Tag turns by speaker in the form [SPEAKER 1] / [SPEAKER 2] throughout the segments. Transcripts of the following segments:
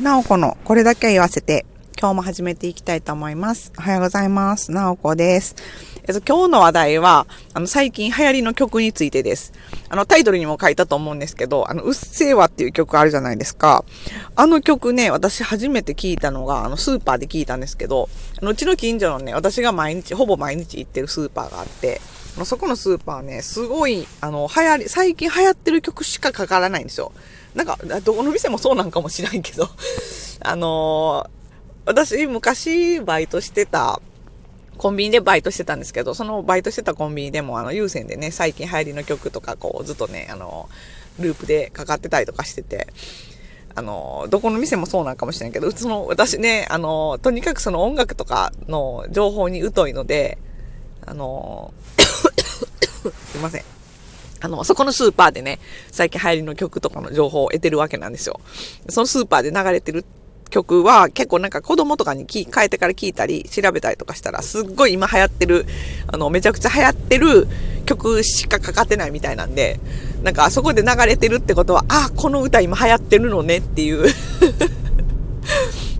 [SPEAKER 1] なおこのこれだけ言わせて、今日も始めていきたいと思います。おはようございます。なおこです。えっと、今日の話題は、あの、最近流行りの曲についてです。あの、タイトルにも書いたと思うんですけど、あの、うっせぇわっていう曲あるじゃないですか。あの曲ね、私初めて聞いたのが、あの、スーパーで聞いたんですけど、あの、うちの近所のね、私が毎日、ほぼ毎日行ってるスーパーがあって、あのそこのスーパーね、すごい、あの、流行り、最近流行ってる曲しかかからないんですよ。なんか、どこの店もそうなんかもしれんけど、あのー、私、昔、バイトしてた、コンビニでバイトしてたんですけど、そのバイトしてたコンビニでも、あの、有線でね、最近流行りの曲とか、こう、ずっとね、あの、ループでかかってたりとかしてて、あの、どこの店もそうなんかもしれんけど、その、私ね、あの、とにかくその音楽とかの情報に疎いので、あの、すいません。あの、そこのスーパーでね、最近流行りの曲とかの情報を得てるわけなんですよ。そのスーパーで流れてる曲は結構なんか子供とかに変えてから聞いたり調べたりとかしたらすっごい今流行ってる、あの、めちゃくちゃ流行ってる曲しかかかってないみたいなんで、なんかあそこで流れてるってことは、あ、この歌今流行ってるのねっていう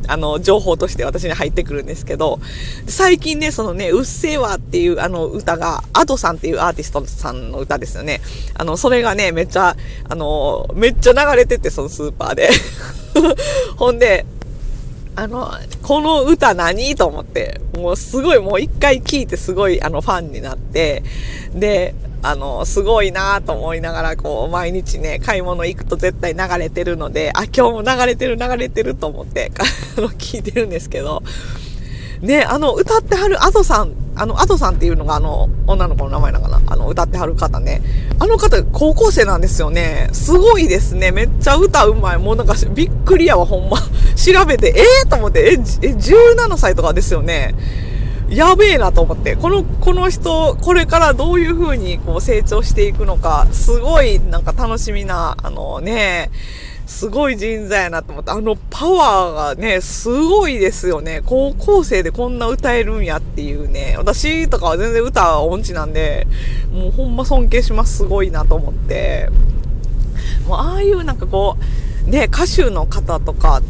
[SPEAKER 1] あの、情報として私に入ってくるんですけど、最近ね、そのね、うっせぇわっていうあの歌が、アドさんっていうアーティストさんの歌ですよね。あの、それがね、めっちゃ、あの、めっちゃ流れてて、そのスーパーで。ほんで、あの、この歌何？と思って、もうすごいもう一回聴いてすごいあのファンになって、で、あの、すごいなと思いながら、こう、毎日ね、買い物行くと絶対流れてるので、あ、今日も流れてる流れてると思って、あの、聞いてるんですけど、ね、あの、歌ってはるアドさん、あの、アドさんっていうのがあの、女の子の名前なのかなあの、歌ってはる方ね。あの方、高校生なんですよね。すごいですね。めっちゃ歌うまい。もうなんか、びっくりやわ、ほんま。調べて、ええー、と思って、え、17歳とかですよね。やべえなと思って、この、この人、これからどういう風にこう成長していくのか、すごいなんか楽しみな、あのね、すごい人材やなと思って、あのパワーがね、すごいですよね。高校生でこんな歌えるんやっていうね。私とかは全然歌は音痴なんで、もうほんま尊敬します。すごいなと思って。もうああいうなんかこう、ね、歌手の方とか、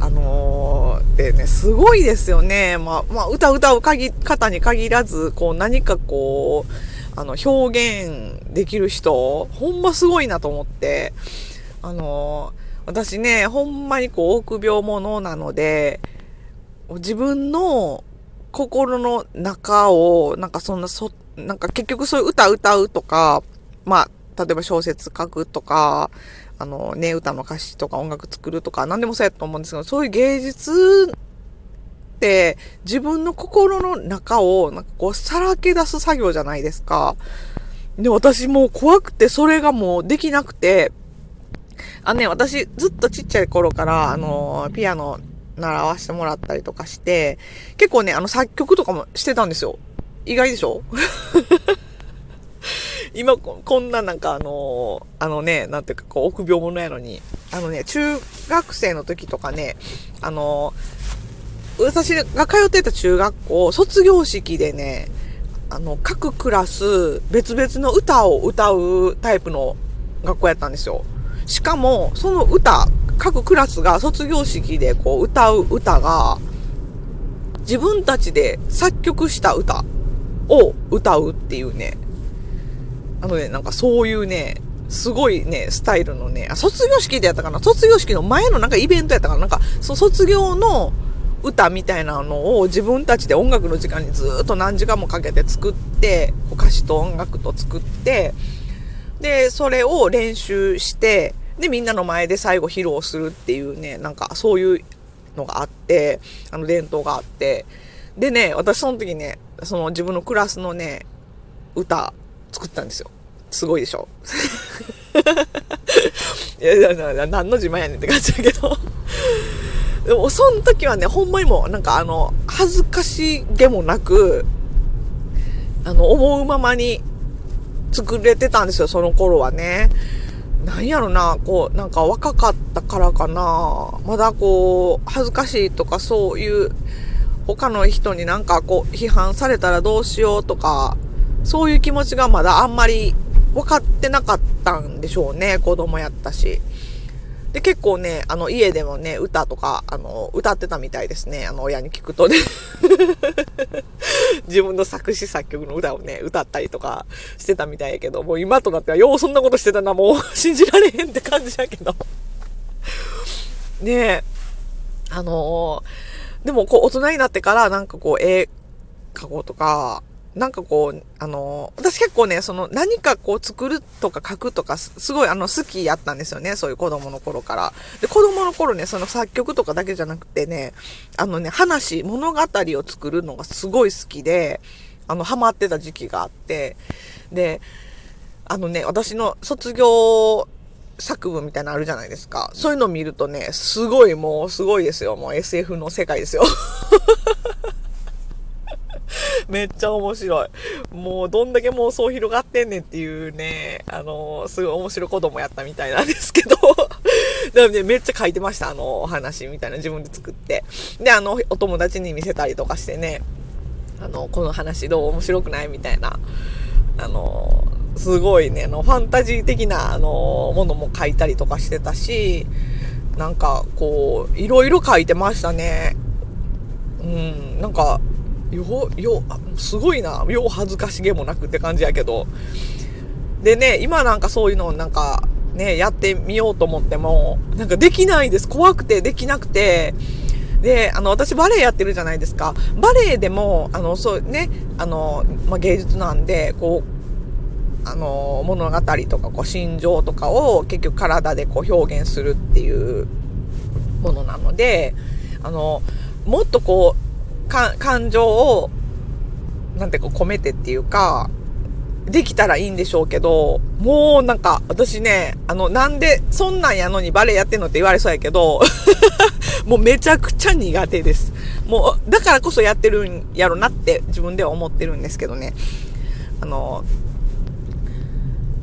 [SPEAKER 1] あのー、でね、すごいですよね。まあ、まあ、歌歌う限方に限らず、こう何かこう、あの、表現できる人、ほんますごいなと思って、あのー、私ね、ほんまにこう、臆病者なので、自分の心の中を、なんかそんな、そ、なんか結局そういう歌歌うとか、まあ、例えば小説書くとか、あのね、歌の歌詞とか音楽作るとか、何でもそうやと思うんですけど、そういう芸術って自分の心の中をなんかこうさらけ出す作業じゃないですか。で、私もう怖くてそれがもうできなくて、あのね、私ずっとちっちゃい頃から、あの、ピアノ習わせてもらったりとかして、結構ね、あの作曲とかもしてたんですよ。意外でしょ？今こんななんかあのあのね、なんていうかこう臆病者やのに、あのね、中学生の時とかね、あの私が通ってた中学校、卒業式でね、あの、各クラス別々の歌を歌うタイプの学校やったんですよ。しかも、その歌、各クラスが卒業式でこう歌う歌が、自分たちで作曲した歌を歌うっていうね、あのね、なんかそういうね、すごいね、スタイルのね、あ、卒業式でやったかな？卒業式の前のなんかイベントやったかな？なんか、そ卒業の歌みたいなのを自分たちで音楽の時間にずっと何時間もかけて作って、歌詞と音楽と作って、で、それを練習して、で、みんなの前で最後披露するっていうね、なんかそういうのがあって、あの伝統があって、でね、私その時ね、その自分のクラスのね、歌作ったんですよ。すごいでしょ いや、いや何の自慢やねんって感じだけどでも、その時はね、ほんまにも、なんかあの、恥ずかしげもなく、あの、思うままに作れてたんですよ、その頃はね。なんやろな、こう、なんか若かったからかな。まだこう、恥ずかしいとかそういう、他の人になんかこう、批判されたらどうしようとか、そういう気持ちがまだあんまり分かってなかったんでしょうね。子供やったし。で、結構ね、あの、家でもね、歌とか、あの、歌ってたみたいですね。あの、親に聞くとね。自分の作詞作曲の歌をね、歌ったりとかしてたみたいやけど、もう今となっては、ようそんなことしてたな、もう 信じられへんって感じやけど。ねえ、あのー、でもこう大人になってからなんかこう絵描こうとか、なんかこう、あの、私結構ね、その何かこう作るとか書くとか、すごいあの好きやったんですよね。そういう子供の頃から。で、子供の頃ね、その作曲とかだけじゃなくてね、あのね、話、物語を作るのがすごい好きで、あの、ハマってた時期があって、で、あのね、私の卒業作文みたいなのあるじゃないですか。そういうのを見るとね、すごいもう、すごいですよ。もう SF の世界ですよ。めっちゃ面白い。もうどんだけ妄想広がってんねんっていうね、あの、すごい面白い子供やったみたいなんですけど、でもね、めっちゃ書いてました、あの、お話みたいな自分で作って。で、あの、お友達に見せたりとかしてね、あの、この話どう面白くないみたいな、あの、すごいね、あの、ファンタジー的な、あの、ものも書いたりとかしてたし、なんか、こう、いろいろ書いてましたね。うん、なんか、よ、よ、すごいな。よう恥ずかしげもなくって感じやけど。でね、今なんかそういうのをなんか、ね、やってみようと思っても、なんかできないです。怖くてできなくて。で、あの、私バレエやってるじゃないですか。バレエでも、あの、そうね、あの、まあ、芸術なんで、こう、あの、物語とか、こう、心情とかを結局体でこう表現するっていうものなので、あの、もっとこう、感情を、なんてこうか込めてっていうか、できたらいいんでしょうけど、もうなんか、私ね、あの、なんで、そんなんやのにバレエやってんのって言われそうやけど、もうめちゃくちゃ苦手です。もう、だからこそやってるんやろなって自分では思ってるんですけどね。あの、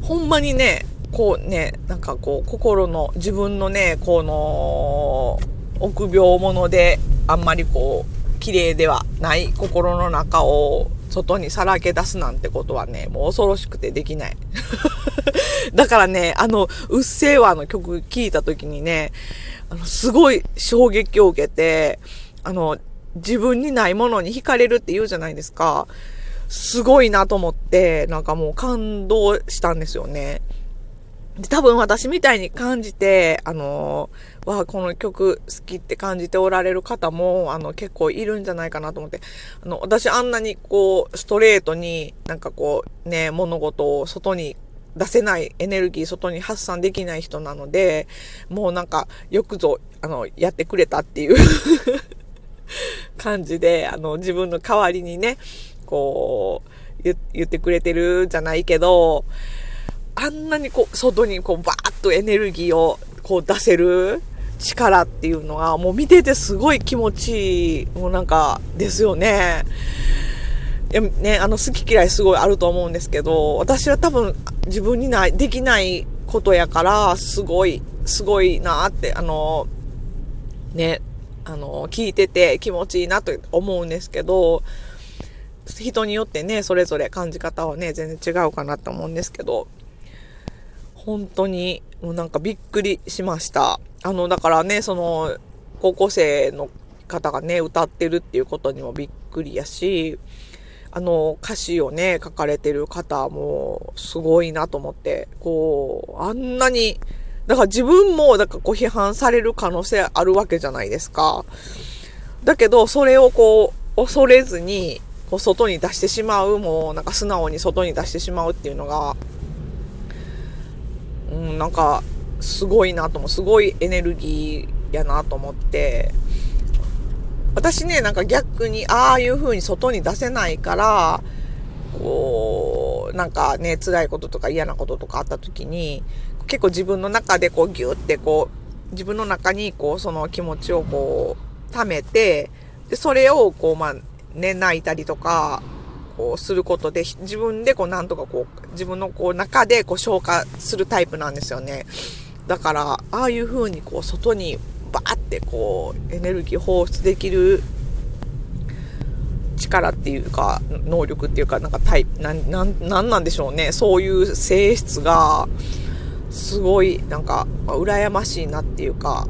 [SPEAKER 1] ほんまにね、こうね、なんかこう、心の、自分のね、この、臆病者で、あんまりこう、綺麗ではない心の中を外にさらけ出すなんてことはね、もう恐ろしくてできない。だからね、あの、うっせぇわの曲聴いた時にね、あの、すごい衝撃を受けて、あの、自分にないものに惹かれるって言うじゃないですか。すごいなと思って、なんかもう感動したんですよね。で、多分私みたいに感じて、あのー、わ、この曲好きって感じておられる方も、あの、結構いるんじゃないかなと思って、あの、私あんなにこう、ストレートになんかこう、ね、物事を外に出せないエネルギー外に発散できない人なので、もうなんか、よくぞ、あの、やってくれたっていう 感じで、あの、自分の代わりにね、こう、言ってくれてるじゃないけど、あんなにこう、外にこう、バーッとエネルギーをこう出せる力っていうのが、もう見ててすごい気持ちいい、もうなんか、ですよね。いやね、あの、好き嫌いすごいあると思うんですけど、私は多分自分にない、できないことやから、すごい、すごいなって、あの、ね、あの、聞いてて気持ちいいなと思うんですけど、人によってね、それぞれ感じ方はね、全然違うかなと思うんですけど、本当に、もうなんかびっくりしました。あの、だからね、その、高校生の方がね、歌ってるっていうことにもびっくりやし、あの、歌詞をね、書かれてる方もすごいなと思って、こう、あんなに、だから自分も、だからこう批判される可能性あるわけじゃないですか。だけど、それをこう、恐れずに、こう、外に出してしまう、もう、なんか素直に外に出してしまうっていうのが、うん、なんか、すごいなと思う。すごいエネルギーやなと思って、私ね、なんか逆に、ああいう風に外に出せないから、こう、なんかね、辛いこととか嫌なこととかあった時に、結構自分の中でこうギュってこう、自分の中にこう、その気持ちをこう、溜めて、で、それをこう、まあ、ね、泣いたりとか、こうすることで、自分でこうなんとかこう、自分のこう中でこう消化するタイプなんですよね。だから、ああいう風にこう外にバーってこうエネルギー放出できる力っていうか、能力っていうか、なんかタイプ、なん、なん、なんなんでしょうね。そういう性質が、すごい、なんか、羨ましいなっていうか、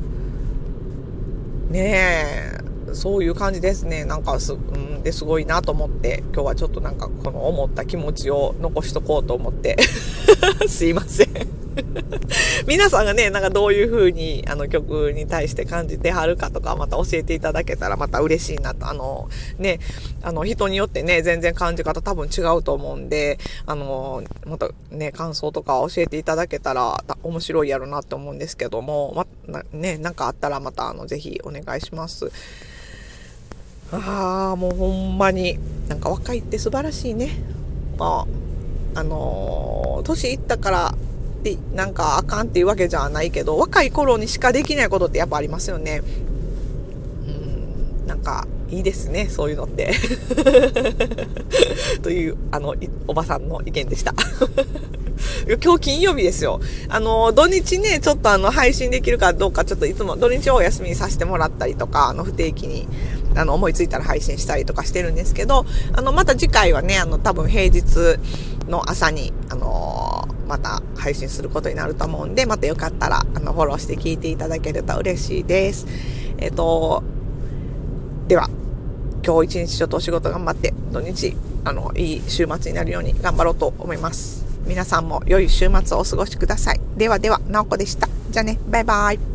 [SPEAKER 1] ねえ、そういう感じですね。なんかす、うん、ですごいなと思って、今日はちょっとなんかこの思った気持ちを残しとこうと思って、すいません。皆さんがね、なんかどういう風にあの曲に対して感じてはるかとか、また教えていただけたらまた嬉しいなと、あの、ね、あの、人によってね、全然感じ方多分違うと思うんで、あの、またね、感想とか教えていただけたら面白いやろなって思うんですけども、ま、ね、なんかあったらまたあの、ぜひお願いします。ああ、もうほんまに、なんか若いって素晴らしいね。まあ、あのー、年いったからってなんかあかんっていうわけじゃないけど、若い頃にしかできないことってやっぱありますよね。うん、なんかいいですね、そういうのって。という、あの、おばさんの意見でした。今日金曜日ですよ。あの、土日ね、ちょっとあの、配信できるかどうか、ちょっといつも土日をお休みにさせてもらったりとか、あの、不定期に、あの、思いついたら配信したりとかしてるんですけど、あの、また次回はね、あの、多分平日の朝に、あのまた配信することになると思うんで、またよかったら、あの、フォローして聞いていただけると嬉しいです。えっ、ー、と、では、今日一日ちょっとお仕事頑張って、土日、あの、いい週末になるように頑張ろうと思います。皆さんも良い週末をお過ごしください。ではでは、なおこでした。じゃあね、バイバイ。